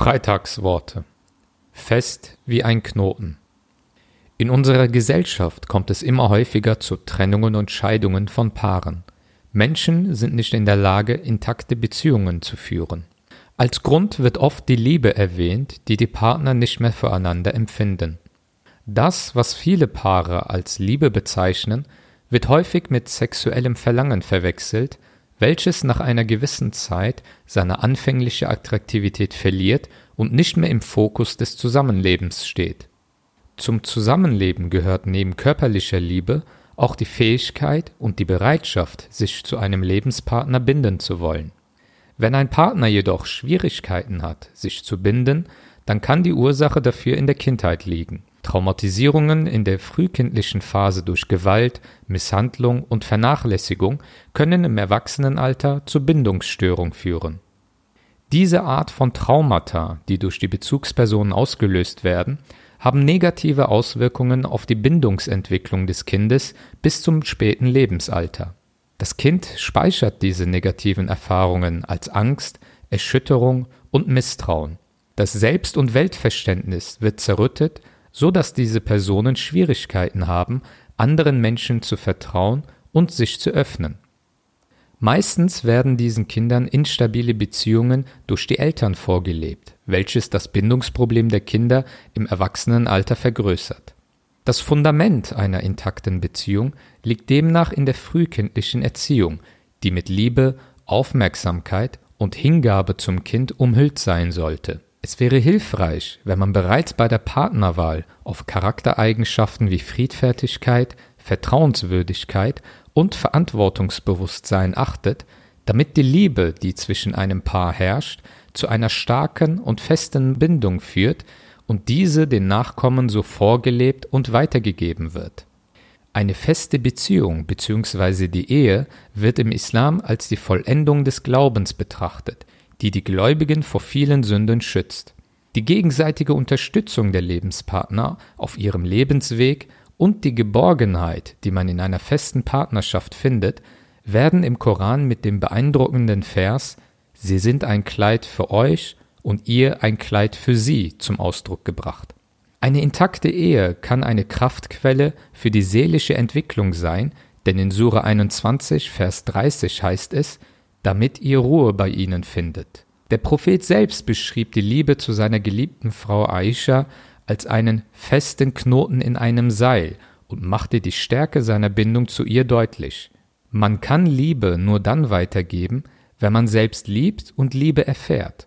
Freitagsworte. Fest wie ein Knoten. In unserer Gesellschaft kommt es immer häufiger zu Trennungen und Scheidungen von Paaren. Menschen sind nicht in der Lage, intakte Beziehungen zu führen. Als Grund wird oft die Liebe erwähnt, die die Partner nicht mehr füreinander empfinden. Das, was viele Paare als Liebe bezeichnen, wird häufig mit sexuellem Verlangen verwechselt, welches nach einer gewissen Zeit seine anfängliche Attraktivität verliert und nicht mehr im Fokus des Zusammenlebens steht. Zum Zusammenleben gehört neben körperlicher Liebe auch die Fähigkeit und die Bereitschaft, sich zu einem Lebenspartner binden zu wollen. Wenn ein Partner jedoch Schwierigkeiten hat, sich zu binden, dann kann die Ursache dafür in der Kindheit liegen. Traumatisierungen in der frühkindlichen Phase durch Gewalt, Misshandlung und Vernachlässigung können im Erwachsenenalter zu Bindungsstörung führen. Diese Art von Traumata, die durch die Bezugspersonen ausgelöst werden, haben negative Auswirkungen auf die Bindungsentwicklung des Kindes bis zum späten Lebensalter. Das Kind speichert diese negativen Erfahrungen als Angst, Erschütterung und Misstrauen. Das Selbst- und Weltverständnis wird zerrüttet so dass diese Personen Schwierigkeiten haben, anderen Menschen zu vertrauen und sich zu öffnen. Meistens werden diesen Kindern instabile Beziehungen durch die Eltern vorgelebt, welches das Bindungsproblem der Kinder im Erwachsenenalter vergrößert. Das Fundament einer intakten Beziehung liegt demnach in der frühkindlichen Erziehung, die mit Liebe, Aufmerksamkeit und Hingabe zum Kind umhüllt sein sollte. Es wäre hilfreich, wenn man bereits bei der Partnerwahl auf Charaktereigenschaften wie Friedfertigkeit, Vertrauenswürdigkeit und Verantwortungsbewusstsein achtet, damit die Liebe, die zwischen einem Paar herrscht, zu einer starken und festen Bindung führt und diese den Nachkommen so vorgelebt und weitergegeben wird. Eine feste Beziehung bzw. die Ehe wird im Islam als die Vollendung des Glaubens betrachtet, die die Gläubigen vor vielen Sünden schützt. Die gegenseitige Unterstützung der Lebenspartner auf ihrem Lebensweg und die Geborgenheit, die man in einer festen Partnerschaft findet, werden im Koran mit dem beeindruckenden Vers Sie sind ein Kleid für euch und ihr ein Kleid für sie zum Ausdruck gebracht. Eine intakte Ehe kann eine Kraftquelle für die seelische Entwicklung sein, denn in Sura 21, Vers 30 heißt es, damit ihr Ruhe bei ihnen findet. Der Prophet selbst beschrieb die Liebe zu seiner geliebten Frau Aisha als einen festen Knoten in einem Seil und machte die Stärke seiner Bindung zu ihr deutlich. Man kann Liebe nur dann weitergeben, wenn man selbst liebt und Liebe erfährt.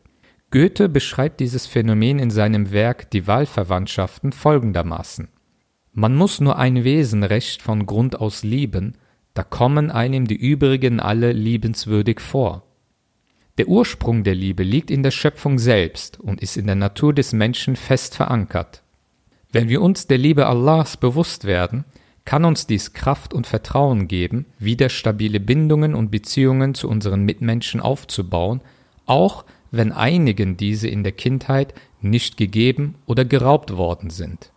Goethe beschreibt dieses Phänomen in seinem Werk Die Wahlverwandtschaften folgendermaßen. Man muss nur ein Wesen recht von Grund aus lieben, da kommen einem die übrigen alle liebenswürdig vor. Der Ursprung der Liebe liegt in der Schöpfung selbst und ist in der Natur des Menschen fest verankert. Wenn wir uns der Liebe Allahs bewusst werden, kann uns dies Kraft und Vertrauen geben, wieder stabile Bindungen und Beziehungen zu unseren Mitmenschen aufzubauen, auch wenn einigen diese in der Kindheit nicht gegeben oder geraubt worden sind.